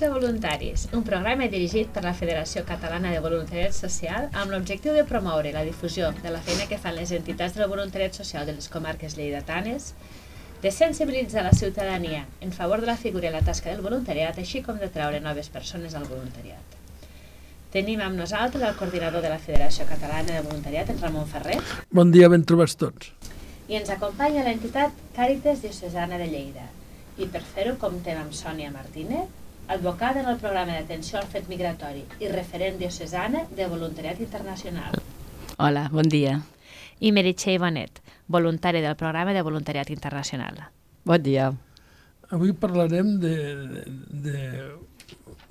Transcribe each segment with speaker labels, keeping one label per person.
Speaker 1: A Voluntaris, un programa dirigit per la Federació Catalana de Voluntariat Social amb l'objectiu de promoure la difusió de la feina que fan les entitats del voluntariat social de les comarques lleidatanes, de sensibilitzar la ciutadania en favor de la figura i la tasca del voluntariat, així com de treure noves persones al voluntariat. Tenim amb nosaltres el coordinador de la Federació Catalana de Voluntariat, en Ramon Ferrer.
Speaker 2: Bon dia, ben trobats tots.
Speaker 1: I ens acompanya l'entitat Càritas Diocesana de Lleida, i per fer-ho comptem amb Sònia Martínez, advocada en el programa d'atenció al fet migratori i referent diocesana de voluntariat internacional.
Speaker 3: Hola, bon dia.
Speaker 1: I Meritxell Bonet, voluntària del programa de voluntariat internacional.
Speaker 3: Bon dia.
Speaker 2: Avui parlarem de, de,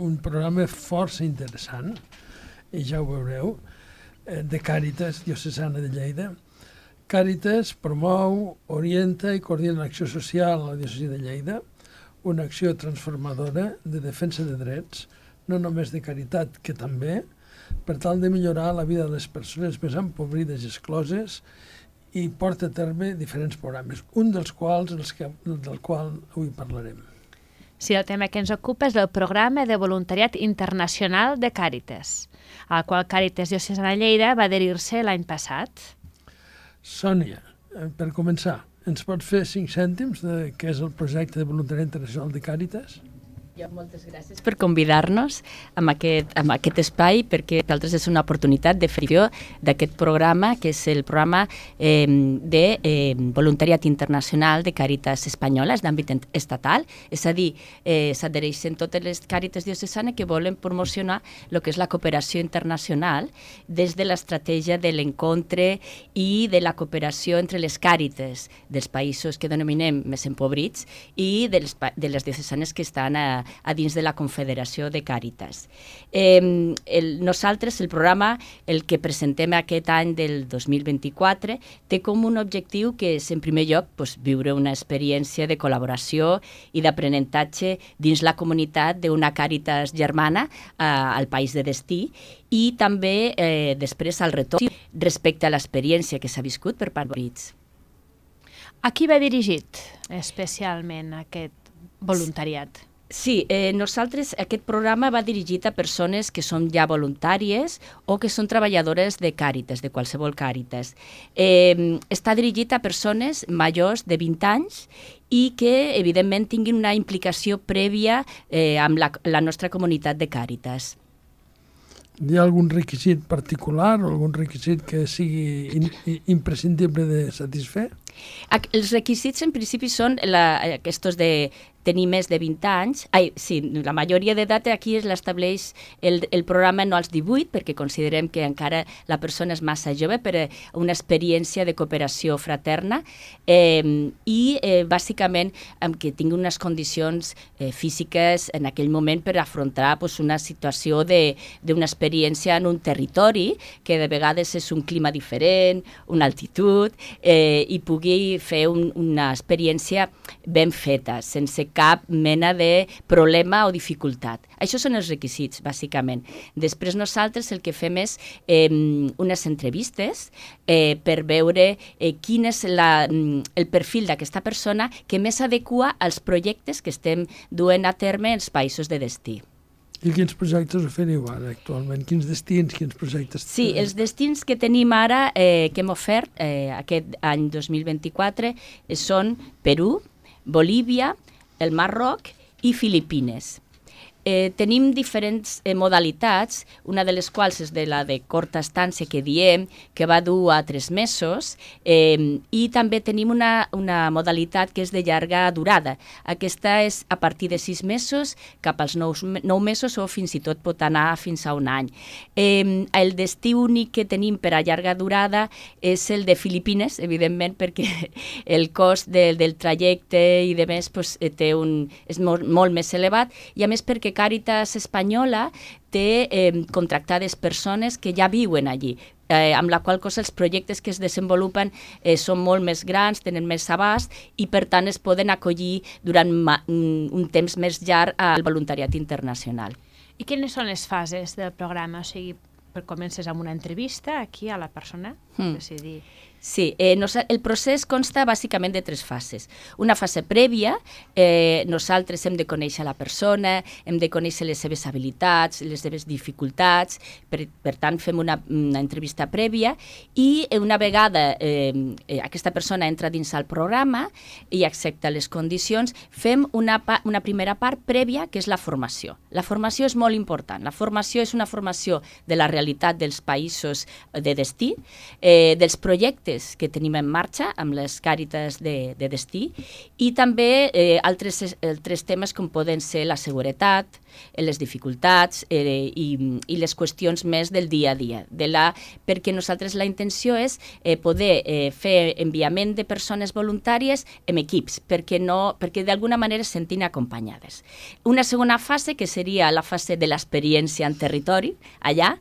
Speaker 2: un programa força interessant, i ja ho veureu, eh, de Càritas Diocesana de Lleida, Càritas promou, orienta i coordina l'acció social a la diòcesi de Lleida, una acció transformadora de defensa de drets, no només de caritat, que també, per tal de millorar la vida de les persones més empobrides i excloses i porta a terme diferents programes, un dels quals els que, del qual avui parlarem.
Speaker 1: Sí, el tema que ens ocupa és el programa de voluntariat internacional de Càritas, al qual Càritas Diocesana Lleida va adherir-se l'any passat.
Speaker 2: Sònia, eh, per començar, ens pots fer cinc cèntims de què és el projecte de voluntariat internacional de Càritas?
Speaker 3: Jo, moltes gràcies. Per convidar-nos a aquest, a aquest espai perquè per altres és una oportunitat de fer d'aquest programa que és el programa eh, de eh, voluntariat internacional de Càritas Espanyoles d'àmbit estatal, és a dir, eh, s'adhereixen totes les Càritas diocesanes que volen promocionar el que és la cooperació internacional des de l'estratègia de l'encontre i de la cooperació entre les Càritas dels països que denominem més empobrits i de les, de les diocesanes que estan a, a dins de la Confederació de Càritas. Eh, el, nosaltres, el programa, el que presentem aquest any del 2024, té com un objectiu que és, en primer lloc, pues, viure una experiència de col·laboració i d'aprenentatge dins la comunitat d'una Càritas germana eh, al país de destí i també eh, després al retorn respecte a l'experiència que s'ha viscut per part de
Speaker 1: A qui va dirigit especialment aquest voluntariat?
Speaker 3: Sí, eh, nosaltres, aquest programa va dirigit a persones que són ja voluntàries o que són treballadores de Càritas, de qualsevol Càritas. Eh, està dirigit a persones majors de 20 anys i que, evidentment, tinguin una implicació prèvia eh, amb la, la nostra comunitat de Càritas.
Speaker 2: Hi ha algun requisit particular o algun requisit que sigui in, imprescindible de satisfer?
Speaker 3: Els requisits en principi són la, aquests de tenir més de 20 anys, ai, sí, la majoria d'edat aquí es l'estableix el, el programa no als 18, perquè considerem que encara la persona és massa jove per a una experiència de cooperació fraterna. Eh, i eh, bàsicament amb que tingui unes condicions eh, físiques en aquell moment per afrontar pues, una situació d'una experiència en un territori que de vegades és un clima diferent, una altitud, eh, i pugui fer un, una experiència ben feta, sense cap mena de problema o dificultat. Això són els requisits, bàsicament. Després nosaltres el que fem és eh, unes entrevistes eh, per veure eh, quin és la, el perfil d'aquesta persona que més adequa als projectes que estem duent a terme els països de destí.
Speaker 2: I quins projectes oferiu ara actualment? Quins destins, quins projectes?
Speaker 3: Sí, els destins que tenim ara, eh, que hem ofert eh, aquest any 2024, eh, són Perú, Bolívia, el Marroc i Filipines eh, tenim diferents eh, modalitats, una de les quals és de la de corta estància que diem, que va dur a tres mesos, eh, i també tenim una, una modalitat que és de llarga durada. Aquesta és a partir de sis mesos cap als nou, nou mesos o fins i tot pot anar fins a un any. Eh, el destí únic que tenim per a llarga durada és el de Filipines, evidentment, perquè el cost del, del trajecte i de més pues, eh, té un, és molt, molt més elevat, i a més perquè que Càritas Espanyola té eh, contractades persones que ja viuen allí, eh, amb la qual cosa els projectes que es desenvolupen eh, són molt més grans, tenen més abast i per tant es poden acollir durant un temps més llarg al voluntariat internacional.
Speaker 1: I quines són les fases del programa? O sigui, comences amb una entrevista aquí a la persona, mm. decidir
Speaker 3: Sí, eh, nos, el procés consta bàsicament de tres fases. Una fase prèvia, eh, nosaltres hem de conèixer la persona, hem de conèixer les seves habilitats, les seves dificultats, per, per tant fem una, una entrevista prèvia i una vegada eh, eh, aquesta persona entra dins el programa i accepta les condicions, fem una, una primera part prèvia que és la formació. La formació és molt important. La formació és una formació de la realitat dels països de destí, eh, dels projectes projectes que tenim en marxa amb les càritas de, de destí i també eh, altres, altres temes com poden ser la seguretat, eh, les dificultats eh, i, i les qüestions més del dia a dia. De la, perquè nosaltres la intenció és eh, poder eh, fer enviament de persones voluntàries en equips, perquè, no, perquè d'alguna manera es sentin acompanyades. Una segona fase, que seria la fase de l'experiència en territori, allà,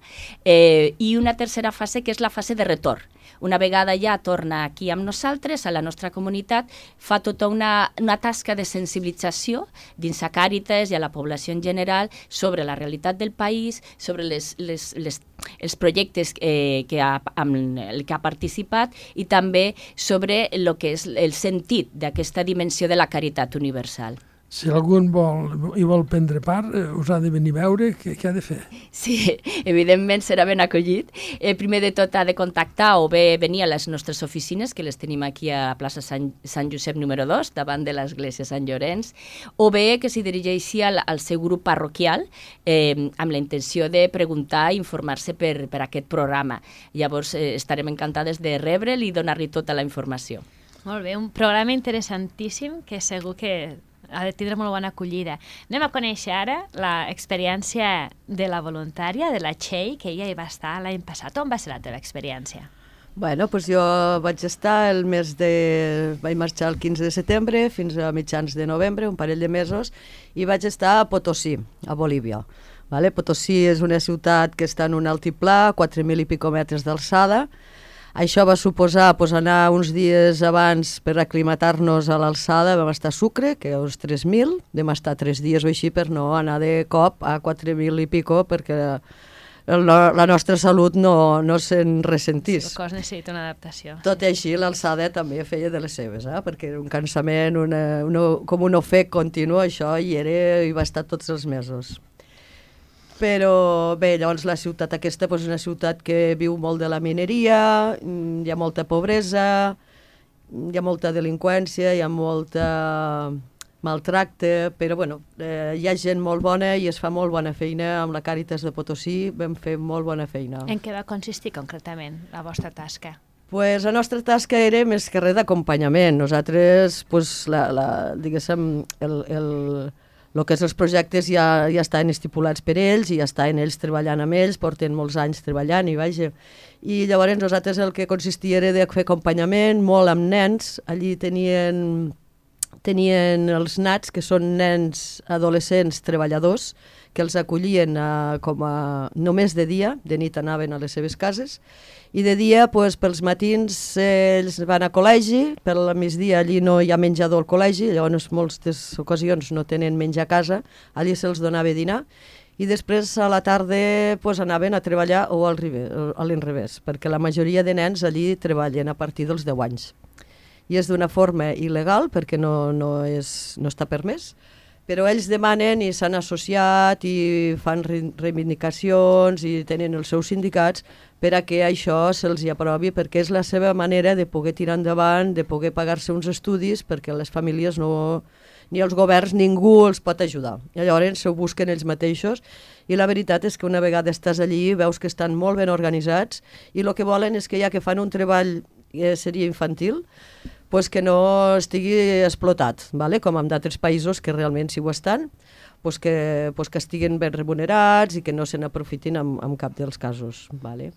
Speaker 3: eh, i una tercera fase, que és la fase de retorn, una vegada ja torna aquí amb nosaltres, a la nostra comunitat, fa tota una, una tasca de sensibilització dins a Càritas i a la població en general sobre la realitat del país, sobre les, les, les, els projectes eh, que ha, amb el que ha participat i també sobre el que és el sentit d'aquesta dimensió de la caritat universal
Speaker 2: si algú vol, hi vol prendre part, eh, us ha de venir a veure, què, què ha de fer?
Speaker 3: Sí, evidentment serà ben acollit. Eh, primer de tot ha de contactar o bé venir a les nostres oficines, que les tenim aquí a plaça Sant, Sant Josep número 2, davant de l'església Sant Llorenç, o bé que s'hi dirigeixi al, al seu grup parroquial eh, amb la intenció de preguntar i informar-se per, per aquest programa. Llavors eh, estarem encantades de rebre'l i donar-li tota la informació.
Speaker 1: Molt bé, un programa interessantíssim que segur que ha de tindre molt bona acollida. Anem a conèixer ara l'experiència de la voluntària, de la Txell, que ella hi va estar l'any passat. On va ser la teva experiència?
Speaker 4: Bueno, doncs jo vaig estar el mes de... vaig marxar el 15 de setembre fins a mitjans de novembre, un parell de mesos, i vaig estar a Potosí, a Bolívia. Vale? Potosí és una ciutat que està en un altiplà, 4.000 i pico metres d'alçada, això va suposar pues, anar uns dies abans per aclimatar-nos a l'alçada, vam estar a Sucre, que és 3.000, vam estar tres dies o així per no anar de cop a 4.000 i pico, perquè la nostra salut no, no se'n ressentís.
Speaker 1: El cos necessita una adaptació.
Speaker 4: Tot i així, l'alçada també feia de les seves, eh? perquè era un cansament, una, una, com un ofec continu, això hi era i va estar tots els mesos. Però bé, llavors la ciutat aquesta doncs, és una ciutat que viu molt de la mineria, mm, hi ha molta pobresa, hi ha molta delinqüència, hi ha molta maltracte, però bueno, eh, hi ha gent molt bona i es fa molt bona feina amb la Càritas de Potosí, vam fer molt bona feina.
Speaker 1: En què va consistir concretament la vostra tasca?
Speaker 4: Pues la nostra tasca era més que res d'acompanyament. Nosaltres, pues, la, la, diguéssim, el, el, el que és els projectes ja, ja estan estipulats per ells i ja estan ells treballant amb ells, porten molts anys treballant i vaja. I llavors nosaltres el que consistia era de fer acompanyament molt amb nens, allí tenien, tenien els nats, que són nens adolescents treballadors, que els acollien a, com a, només de dia, de nit anaven a les seves cases, i de dia, pues, pels matins, eh, ells van a col·legi, per la migdia allí no hi ha menjador al col·legi, llavors moltes ocasions no tenen menjar a casa, allí se'ls donava dinar, i després a la tarda pues, anaven a treballar o al a l'inrevés, perquè la majoria de nens allí treballen a partir dels 10 anys. I és d'una forma il·legal, perquè no, no, és, no està permès, però ells demanen i s'han associat i fan reivindicacions i tenen els seus sindicats per a que això se'ls aprovi perquè és la seva manera de poder tirar endavant, de poder pagar-se uns estudis perquè les famílies no, ni els governs, ningú els pot ajudar. I llavors s'ho busquen ells mateixos i la veritat és que una vegada estàs allí veus que estan molt ben organitzats i el que volen és que ja que fan un treball que seria infantil, pues que no estigui explotat, vale? com en d'altres països que realment sí ho estan, pues que, pues que estiguin ben remunerats i que no se n'aprofitin en, en cap dels casos. Vale?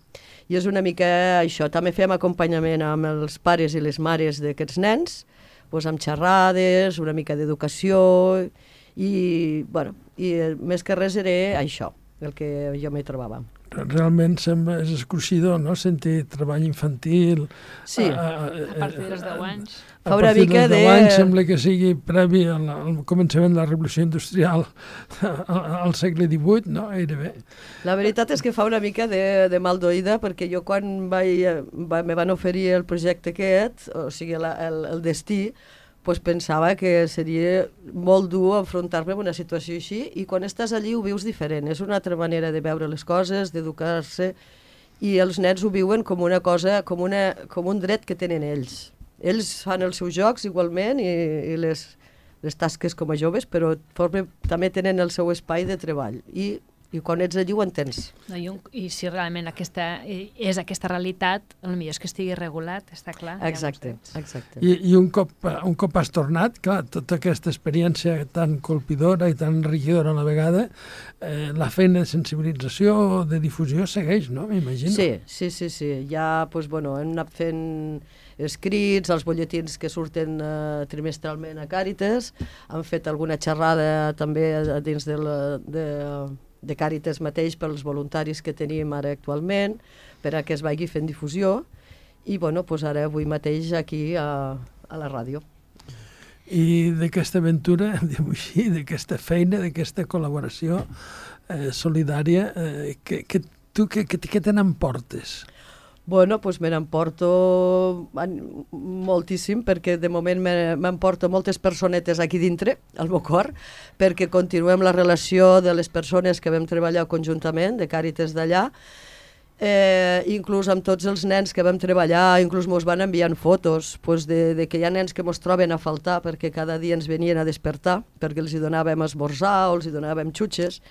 Speaker 4: I és una mica això. També fem acompanyament amb els pares i les mares d'aquests nens, pues amb xerrades, una mica d'educació i, bueno, i més que res era això, el que jo m'hi trobava
Speaker 2: realment sembla, és excrucidor, no?, sentir treball infantil...
Speaker 4: Sí.
Speaker 1: A, a, a, a partir dels 10 anys.
Speaker 2: a
Speaker 4: una
Speaker 2: partir
Speaker 4: mica
Speaker 2: dels
Speaker 4: de-
Speaker 2: 10 anys sembla que sigui previ al, al començament de la revolució industrial al, al segle XVIII, no? Gairebé.
Speaker 4: La veritat és que fa una mica de, de mal d'oïda perquè jo quan vaig, va, me van oferir el projecte aquest, o sigui, la, el, el destí, pues pensava que seria molt dur enfrontar-me amb una situació així i quan estàs allí ho vius diferent. És una altra manera de veure les coses, d'educar-se i els nens ho viuen com una cosa, com, una, com un dret que tenen ells. Ells fan els seus jocs igualment i, i les, les tasques com a joves, però també tenen el seu espai de treball i, i quan ets allí ho entens.
Speaker 5: No, i, un, I si realment aquesta, és aquesta realitat, el millor és que estigui regulat, està clar.
Speaker 4: Exacte,
Speaker 5: drets.
Speaker 4: exacte.
Speaker 2: I, i un, cop, un cop has tornat, clar, tota aquesta experiència tan colpidora i tan enriquidora a la vegada, eh, la feina de sensibilització, de difusió segueix, no? M'imagino.
Speaker 4: Sí, sí, sí, sí. Ja, doncs, bueno, hem anat fent escrits, els bolletins que surten eh, trimestralment a Càritas, han fet alguna xerrada també dins de, la, de, de Càritas mateix pels voluntaris que tenim ara actualment, per a que es vagi fent difusió, i bueno, doncs ara avui mateix aquí a, a la ràdio.
Speaker 2: I d'aquesta aventura, diguem així, d'aquesta feina, d'aquesta col·laboració eh, solidària, eh, que, que, tu què te n'emportes?
Speaker 4: Bueno, doncs me n'emporto moltíssim perquè de moment me- m'emporto moltes personetes aquí dintre, al meu cor, perquè continuem la relació de les persones que vam treballar conjuntament, de Càritas d'allà, eh, inclús amb tots els nens que vam treballar, inclús mos van enviant fotos pues, de, de que hi ha nens que mos troben a faltar perquè cada dia ens venien a despertar, perquè els hi donàvem esmorzar o els hi donàvem xutxes,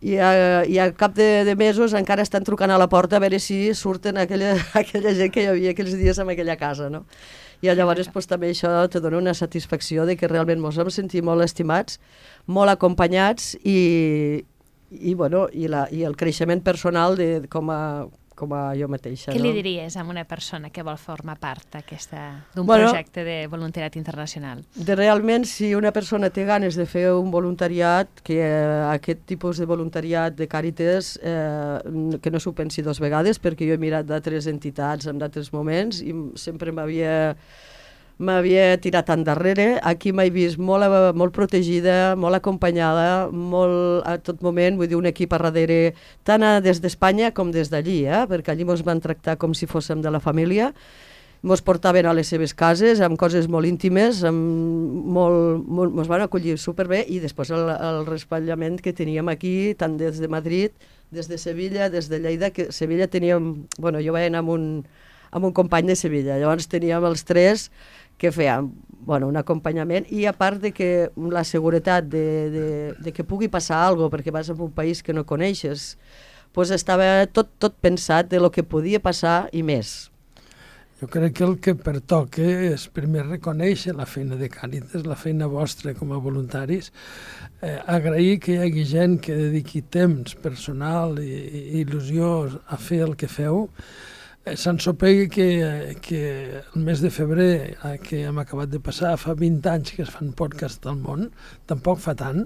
Speaker 4: i, a, i al cap de, de mesos encara estan trucant a la porta a veure si surten aquella, aquella gent que hi havia aquells dies en aquella casa, no? I llavors pues, també això te dona una satisfacció de que realment ens vam sentir molt estimats, molt acompanyats i, i, bueno, i, la, i el creixement personal de, com, a, com a jo mateixa.
Speaker 5: Què
Speaker 4: no?
Speaker 5: li diries a una persona que vol formar part d'un
Speaker 4: Bueno,
Speaker 5: projecte de voluntariat internacional?
Speaker 4: de realment si una persona té ganes de fer un voluntariat, que eh, aquest tipus de voluntariat de Càritas, eh, que no s'ho pensi dos vegades, perquè jo he mirat d'altres entitats en d'altres moments i sempre m'havia m'havia tirat endarrere. Aquí m'he vist molt, eh, molt protegida, molt acompanyada, molt a tot moment, vull dir, un equip a darrere, tant a, des d'Espanya com des d'allí, eh? perquè allí ens van tractar com si fóssim de la família, mos portaven a les seves cases amb coses molt íntimes, amb molt, molt, mos van acollir superbé i després el, el respatllament que teníem aquí, tant des de Madrid, des de Sevilla, des de Lleida, que Sevilla teníem, bueno, jo vaig anar amb un, amb un company de Sevilla, llavors teníem els tres que feien bueno, un acompanyament i a part de que la seguretat de, de, de que pugui passar alguna perquè vas a un país que no coneixes, pues estava tot, tot pensat de lo que podia passar i més.
Speaker 2: Jo crec que el que pertoca és primer reconèixer la feina de Càritas, la feina vostra com a voluntaris, eh, agrair que hi hagi gent que dediqui temps personal i, i il·lusió a fer el que feu, S'ensopegui que, que el mes de febrer, eh, que hem acabat de passar, fa 20 anys que es fan podcast al món, tampoc fa tant,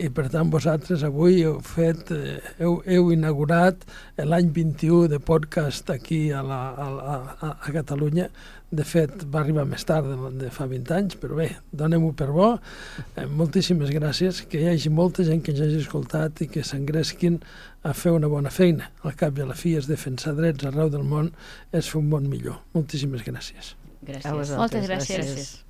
Speaker 2: i per tant vosaltres avui heu fet, eh, heu, heu inaugurat l'any 21 de podcast aquí a, la, a, a, a Catalunya. De fet, va arribar més tard de, de fa 20 anys, però bé, donem-ho per bo. Eh, moltíssimes gràcies, que hi hagi molta gent que ens hagi escoltat i que s'engresquin a fer una bona feina. Al cap i a la fi és defensar drets arreu del món, és fer un món millor. Moltíssimes gràcies.
Speaker 3: Gràcies.
Speaker 5: Moltes gràcies.
Speaker 4: gràcies.